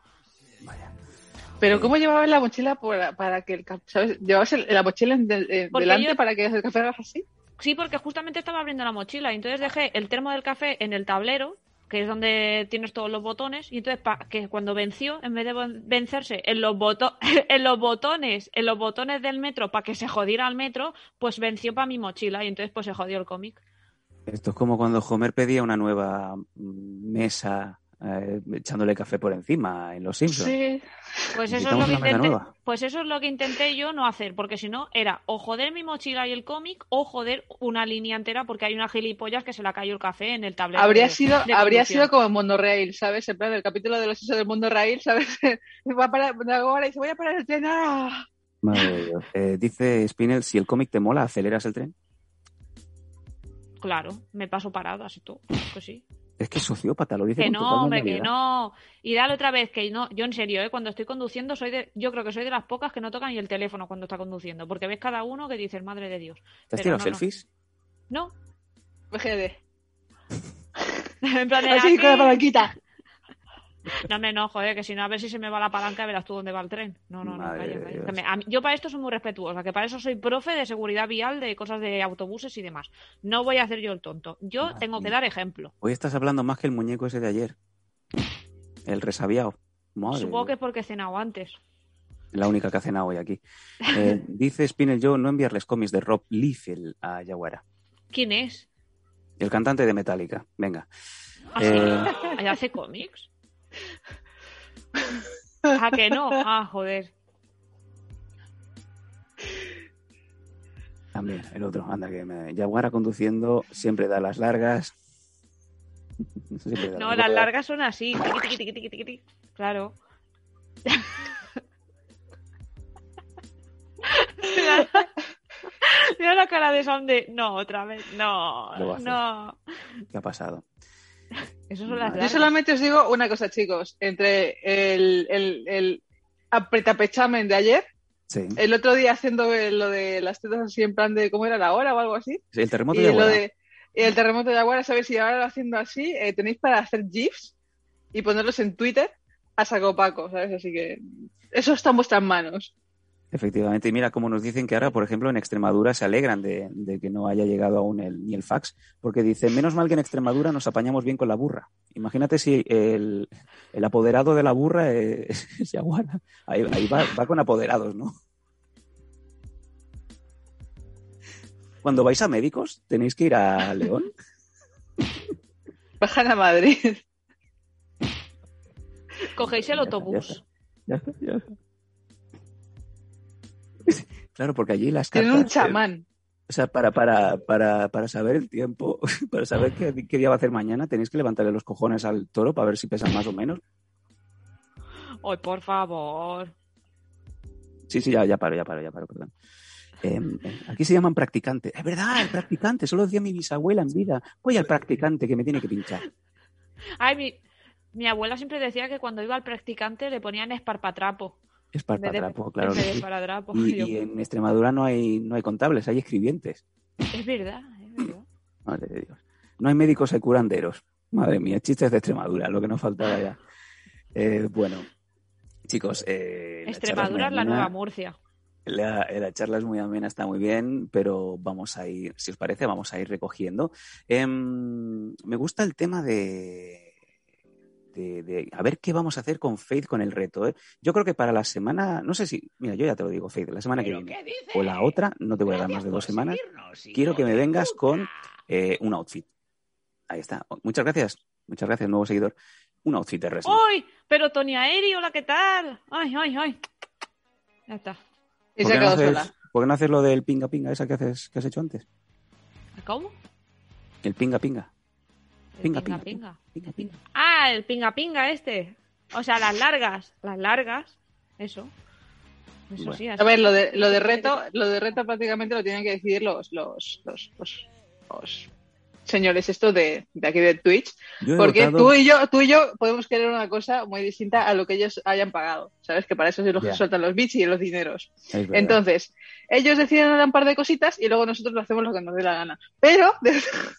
Pero ¿cómo llevabas la mochila para, para que el café, ¿sabes? ¿Llevabas el- la mochila en eh, delante yo- para que el café hagas así? Sí, porque justamente estaba abriendo la mochila y entonces dejé el termo del café en el tablero, que es donde tienes todos los botones, y entonces pa- que cuando venció, en vez de ven- vencerse en los, boto- en los botones, en los botones del metro para que se jodiera el metro, pues venció para mi mochila y entonces pues se jodió el cómic. Esto es como cuando Homer pedía una nueva mm, mesa eh, echándole café por encima en Los Simpsons. Sí. Pues eso, es lo que intenté, pues eso es lo que intenté yo no hacer, porque si no era o joder mi mochila y el cómic o joder una línea entera porque hay una gilipollas que se la cayó el café en el tablero. Habría de- sido, de habría sido como en Monorail, ¿sabes? En plan, el capítulo de los hechos del Monorail, ¿sabes? Va a parar, ahora dice, voy a parar el tren. ¡ah! Madre de Dios. Eh, dice Spinel, si el cómic te mola, aceleras el tren. Claro, me paso paradas y todo. Pues sí. Es que es sociópata, lo dice Que con no, total hombre, que no. Y dale otra vez, que no. Yo en serio, ¿eh? cuando estoy conduciendo, soy de, yo creo que soy de las pocas que no tocan ni el teléfono cuando está conduciendo. Porque ves cada uno que dices, madre de Dios. ¿Te has tirado no, no. selfies? No. VGD. en plan, de, Así, aquí- con la palanquita. No, no, joder, que si no, a ver si se me va la palanca y verás tú dónde va el tren. No, no, no, calla, calla. Me- mí- yo para esto soy muy respetuosa, que para eso soy profe de seguridad vial, de cosas de autobuses y demás. No voy a hacer yo el tonto. Yo Madre tengo que dar ejemplo. Hoy estás hablando más que el muñeco ese de ayer. El resabiado. Madre Supongo que es porque he cenado antes. La única que ha cenado hoy aquí. Eh, dice Spinel yo no enviarles cómics de Rob Liefeld a Yaguara. ¿Quién es? El cantante de Metallica. Venga. ¿Ah? Eh, ¿Ahí hace cómics? ¿A que no? Ah, joder. También, el otro. Anda, que me... Yaguara conduciendo siempre da las largas. Da No, las largas son así. Tiqui, tiqui, tiqui. Claro. Mira, la cara de Sam de... No, otra vez. No, no. ¿Qué ha pasado? Eso son las Yo solamente os digo una cosa, chicos. Entre el, el, el apretapechamen de ayer, Sí. el otro día haciendo lo de las tetas así en plan de cómo era la hora o algo así, El terremoto y de lo Yaguara. de y el terremoto de Aguara, saber si ahora lo haciendo así, eh, tenéis para hacer GIFs y ponerlos en Twitter a saco paco, ¿sabes? Así que eso está en vuestras manos. Efectivamente, y mira cómo nos dicen que ahora, por ejemplo, en Extremadura se alegran de, de que no haya llegado aún el, ni el fax, porque dicen, menos mal que en Extremadura nos apañamos bien con la burra. Imagínate si el, el apoderado de la burra es, es Yaguara. Ahí, ahí va, va con apoderados, ¿no? Cuando vais a médicos, tenéis que ir a León. Bajan a Madrid. Cogéis el Ya está, autobús. Ya está, ya está. Claro, porque allí las cartas... un chamán. O sea, para, para, para, para saber el tiempo, para saber qué, qué día va a hacer mañana, tenéis que levantarle los cojones al toro para ver si pesa más o menos. Ay, por favor. Sí, sí, ya, ya paro, ya paro, ya paro, perdón. Eh, eh, aquí se llaman practicantes. Es verdad, el practicante, solo decía mi bisabuela en vida. Voy al practicante que me tiene que pinchar. Ay, mi, mi abuela siempre decía que cuando iba al practicante le ponían esparpatrapo. Es parpatrapo, claro sí. esparadrapo. Y, en Extremadura no hay, no hay contables, hay escribientes. Es verdad, es verdad. Madre de Dios. No hay médicos, hay curanderos. Madre mía, chistes de Extremadura, lo que nos faltaba ya. Eh, bueno, chicos, eh, Extremadura es la amena. nueva Murcia. La, la charla es muy amena, está muy bien, pero vamos a ir, si os parece, vamos a ir recogiendo. Em, me gusta el tema de, de, de- a ver qué vamos a hacer con Faith con el reto. ¿eh? Yo creo que para la semana, no sé si, mira, yo ya te lo digo, Faith, la semana que ¿Pero viene o la otra, no te voy a dar más de dos semanas, quiero que me vengas puta. con eh, un outfit. Ahí está. Muchas gracias, muchas gracias, nuevo seguidor. Un outfit de wrestling. ¡Ay! Pero Tony Aeri, hola, ¿qué tal? ¡Ay, ay, ay! Ya está. Y ¿Por se no haces- sola. ¿Por qué no haces lo del pinga pinga esa que, haces, que has hecho antes? ¿Cómo? El pinga pinga. El Pinga, pinga, pinga, pinga. pinga, pinga. Ah, el pinga pinga este. O sea, las largas. Las largas. Eso. Eso Bueno. sí, así. A ver, lo de, lo de reto, lo de reto prácticamente lo tienen que decidir los, los, los, los, los señores estos de, de aquí de Twitch. Porque votado- tú y yo, tú y yo podemos querer una cosa muy distinta a lo que ellos hayan pagado. ¿Sabes? Que para eso se los Ya. sueltan los bits y los dineros. Entonces, ellos deciden un par de cositas y luego nosotros lo hacemos lo que nos dé la gana. Pero,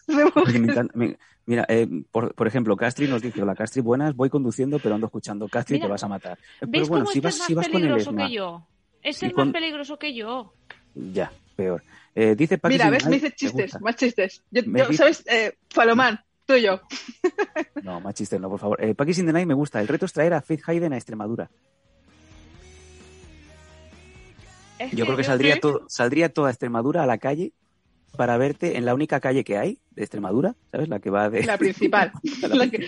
debemos- Oye, me encanta- me- mira, eh, por, por ejemplo, Castri nos dice, hola Castri, buenas, voy conduciendo pero ando escuchando. Castri, Mira, te vas a matar. Pero ¿Ves bueno, si este vas, es más si vas con el peligroso ESMA, que yo? Es Y el con- más peligroso que yo. ya, peor. Eh, dice mira, ves, me dice chistes, más chistes. Yo, yo, dice- ¿sabes? Eh, Falomán, tú y yo. No, más chistes no, por favor. Eh, Paqui Sindenay me gusta. El reto es traer a Faith Hayden a Extremadura. Es Yo creo que saldría, todo, saldría toda Extremadura a la calle para verte en la única calle que hay de Extremadura, ¿sabes? La que va de... La principal. la La que-.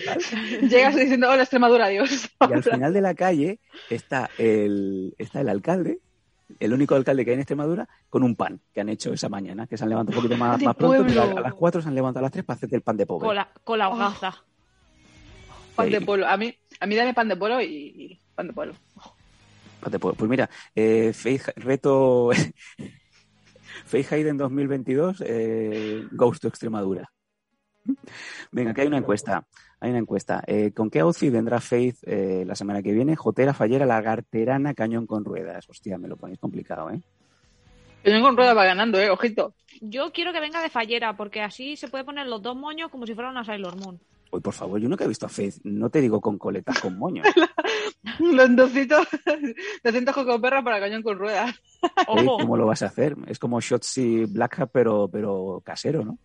Llegas diciendo, hola Extremadura, adiós. Y al final de la calle está el, está el alcalde, el único alcalde que hay en Extremadura, con un pan que han hecho esa mañana, que se han levantado un poquito más, más pronto, pero a, a las 4 se han levantado a las 3 para hacerte el pan de pobre. Con la, con la hogaza. Pan de polo. A mí, a mí dame pan de polo y, y pan de polo. Pan de pobre. Pues mira, eh, reto Faith Hayden 2022, eh, Goes to Extremadura. Venga, que hay una encuesta. Hay una encuesta. Eh, ¿Con qué outfit vendrá Faith eh, la semana que viene? Jotera, fallera, lagarterana, cañón con ruedas. Hostia, me lo ponéis complicado, ¿eh? Pero con rueda va ganando, eh, ojito. Yo quiero que venga de fallera, porque así se puede poner los dos moños como si fuera una Sailor Moon. Hoy, por favor, yo nunca he visto a Faith. No te digo con coletas, con moños. Los dositos, 200 cocoperras para cañón con ruedas. ¿Cómo lo vas a hacer? Es como Shotzi Black Hat, pero, pero casero, ¿no?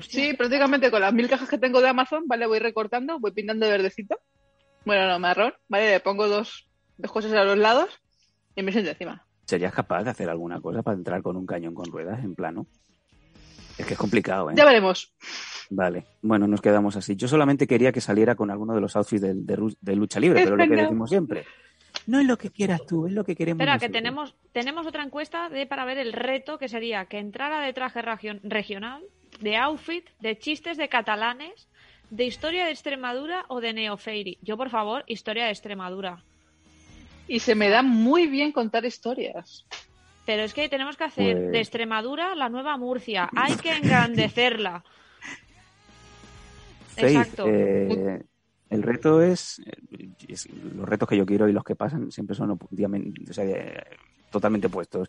Sí, prácticamente con las mil cajas que tengo de Amazon, ¿vale? Voy recortando, voy pintando de verdecito. Bueno, no, marrón, ¿vale? Le pongo dos, dos cosas a los lados y me siento encima. ¿Serías capaz de hacer alguna cosa para entrar con un cañón con ruedas en plano? Es que es complicado, ¿eh? Ya veremos. Vale, bueno, nos quedamos así. Yo solamente quería que saliera con alguno de los outfits de, de ru- de lucha libre, pero es lo que decimos siempre. No es lo que quieras tú, es lo que queremos. Espera, que tenemos, tenemos otra encuesta de para ver el reto, que sería que entrara de traje region- regional, de outfit, de chistes de catalanes, de historia de Extremadura o de Neofeiri. Yo, por favor, historia de Extremadura. Y se me da muy bien contar historias. Pero es que tenemos que hacer Pues- de Extremadura la nueva Murcia. Hay que engrandecerla. Faith, Exacto. eh, el reto es, eh, es- Los retos que yo quiero y los que pasan siempre son o sea, totalmente opuestos.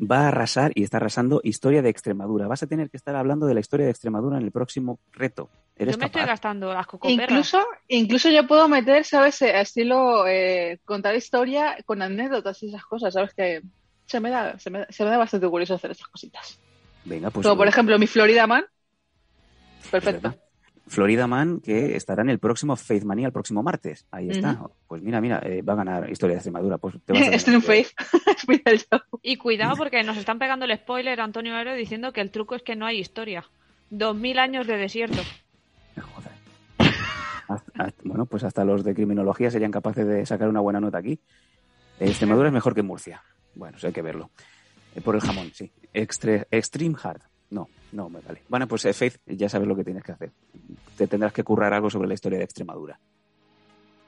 Va a arrasar y está arrasando historia de Extremadura. Vas a tener que estar hablando de la historia de Extremadura en el próximo reto. ¿Eres Yo me estoy gastando las cocoperras. Incluso, incluso yo puedo meter, ¿sabes? Eh, Estilo eh, contar historia con anécdotas y esas cosas, ¿sabes? Que se me da, se me, se me da bastante curioso hacer estas cositas. Venga, pues. Como por ejemplo mi Florida Man. Perfecto. Florida Man, que estará en el próximo Faith Manía el próximo martes. Ahí está. Pues mira, mira, eh, va a ganar Historia de Extremadura. Pues te vas a Estoy en tener que- Faith. Y cuidado porque nos están pegando el spoiler Antonio Aero diciendo que el truco es que no hay historia. Dos mil años de desierto. Joder. Hasta- bueno, pues hasta los de criminología serían capaces de sacar una buena nota aquí. Eh, Extremadura es mejor que Murcia. Bueno, eso hay que verlo. Eh, por el jamón, sí. Extre- extreme Hard. No, no me vale. Bueno, pues eh, Faith, ya sabes lo que tienes que hacer. Te tendrás que currar algo sobre la historia de Extremadura.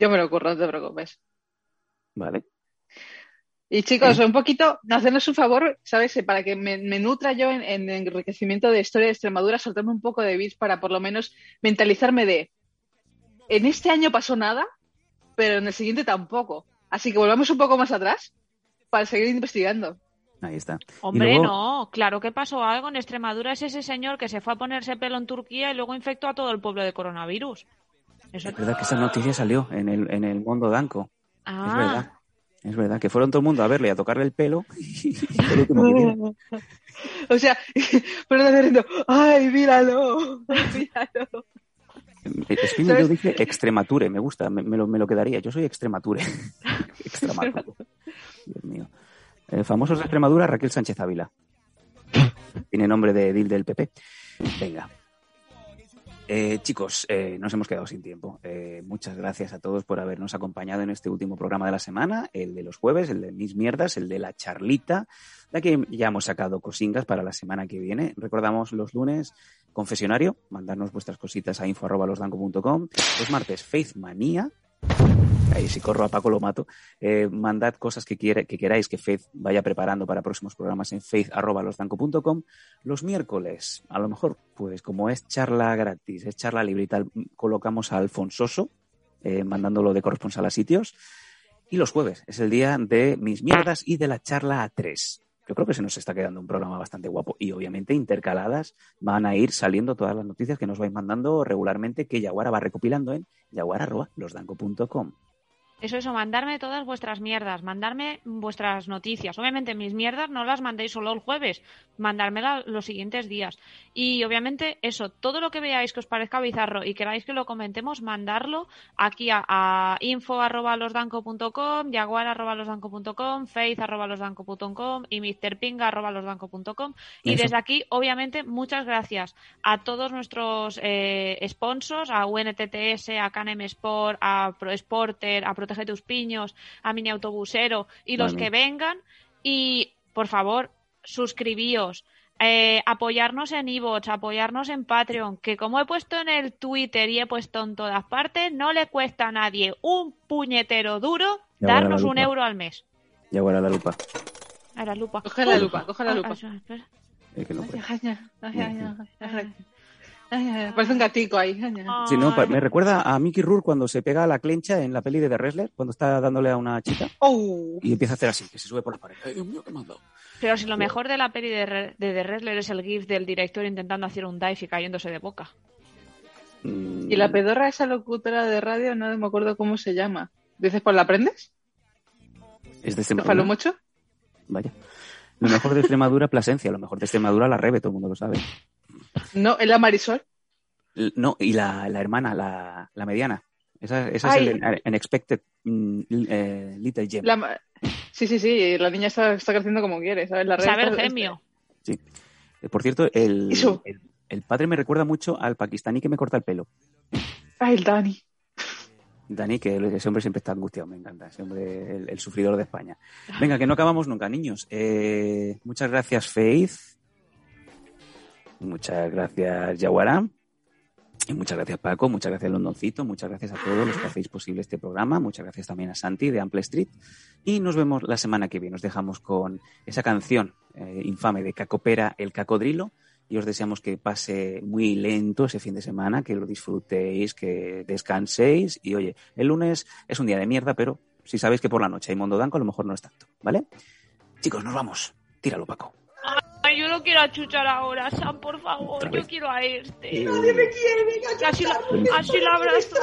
Yo me lo ocurro, no te preocupes. ¿Vale? Y chicos, un poquito, hacernos un favor, ¿sabes? Eh, Para que me, me nutra yo en, en enriquecimiento de historia de Extremadura, soltarme un poco de bits para por lo menos mentalizarme de. En este año pasó nada, pero en el siguiente tampoco. Así que volvamos un poco más atrás para seguir investigando. Ahí está. Hombre, luego- no, claro que pasó algo. En Extremadura es ese señor que se fue a ponerse pelo en Turquía y luego infectó a todo el pueblo de coronavirus. Eso Es verdad que esa noticia salió en el, en el mundo danco. Es Ah, verdad. Es verdad que fueron todo el mundo a verle y a tocarle el pelo. O sea, pero de ¡ay, míralo! ¡Míralo! Espino ¿Sabes? yo dije extremature, me gusta, me, me lo, me lo quedaría. Yo soy extremature. extremature. Dios mío. Eh, famosos de Extremadura, Raquel Sánchez Ávila. Tiene nombre de edil del PP. Venga. Eh, chicos, eh, nos hemos quedado sin tiempo. Eh, muchas gracias a todos por habernos acompañado en este último programa de la semana, el de los jueves, el de mis mierdas, el de la charlita, de aquí ya hemos sacado cosingas para la semana que viene. Recordamos los lunes, confesionario, mandarnos vuestras cositas a info.losdanco.com. Los martes, Faith Manía. Ahí si corro a Paco lo mato. Eh, mandad cosas que, quiere, que queráis que Faith vaya preparando para próximos programas en faith.losdanco.com. Los miércoles, a lo mejor, pues como es charla gratis, es charla libre tal, colocamos a Alfonsoso, eh, mandándolo de corresponsal a sitios. Y los jueves es el día de mis mierdas y de la charla a tres. Yo creo que se nos está quedando un programa bastante guapo y obviamente intercaladas van a ir saliendo todas las noticias que nos vais mandando regularmente que Yaguara va recopilando en yaguara.losdanco.com. Eso, eso, mandarme todas vuestras mierdas, mandarme vuestras noticias. Obviamente mis mierdas no las mandéis solo el jueves, mandármelas los siguientes días. Y obviamente eso, todo lo que veáis que os parezca bizarro y queráis que lo comentemos, mandarlo aquí a, a info.losdanco.com, jaguar.losdanco.com, faith.losdanco.com y mrpinga.losdanco.com. Y desde aquí, obviamente, muchas gracias a todos nuestros eh, sponsors, a UNTTS, a Canem Sport, a ProSporter, a Protege tus Piños, a Mini Autobusero y los Vale. que vengan. Y, por favor, suscribíos. eh, apoyarnos en iVoox, apoyarnos en Patreon, que como he puesto en el Twitter y he puesto en todas partes, no le cuesta a nadie un puñetero duro Ya darnos un euro al mes. Yaguara la lupa. A la lupa. Coge la lupa, coge la Ah, lupa. Parece un gatico ahí. Sí, no, me recuerda a Mickey Rourke cuando se pega a la clencha en la peli de The Wrestler, cuando está dándole a una chica Oh, y empieza a hacer así, que se sube por la pared. Ay, Dios mío, qué me han dado. Pero si lo mejor de la peli de, Re- de The Wrestler es el gif del director intentando hacer un dive y cayéndose de boca. Mm, y la pedorra esa locutora de radio, no me acuerdo cómo se llama. ¿Dices, pues la aprendes? Es de ¿Te Extremadura. faló mucho? Vaya. Lo mejor de Extremadura, Plasencia. Lo mejor de Extremadura, la Rebe, todo el mundo lo sabe. No, es la Marisol. L- No, y la, la hermana, la, la mediana. Esa, esa es el Unexpected mm, eh, Little Gem. La Sí, sí, sí, la niña está, está creciendo como quiere, ¿sabes? La red Saber gemio. Eh, Por cierto, el, el, el padre me recuerda mucho al pakistaní que me corta el pelo. Ay, el Dani. Dani, que ese hombre siempre está angustiado, me encanta, ese hombre, el, el sufridor de España. Venga, que no acabamos nunca, niños. Eh, muchas gracias, Faith. Muchas gracias, Yaguara. Y muchas gracias, Paco. Muchas gracias, Londoncito. Muchas gracias a todos los que hacéis posible este programa. Muchas gracias también a Santi de Ample Street. Y nos vemos la semana que viene. Os dejamos con esa canción eh, infame de Cacopera, el cacodrilo. Y os deseamos que pase muy lento ese fin de semana, que lo disfrutéis, que descanséis. Y oye, el lunes es un día de mierda, pero si sabéis que por la noche hay Mondo Danco, a lo mejor no es tanto, ¿vale? Chicos, nos vamos. Tíralo, Paco. Ay, yo no quiero a Chuchar ahora, Sam, por favor. Yo quiero a este. Nadie me quiere, venga, Así, lo, así lo abrazo.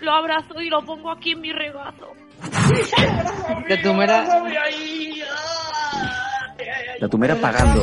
Lo abrazo y lo pongo aquí en mi regazo. De tu mera... Abrázame ahí. Ay, ay, ay. La tumera pagando.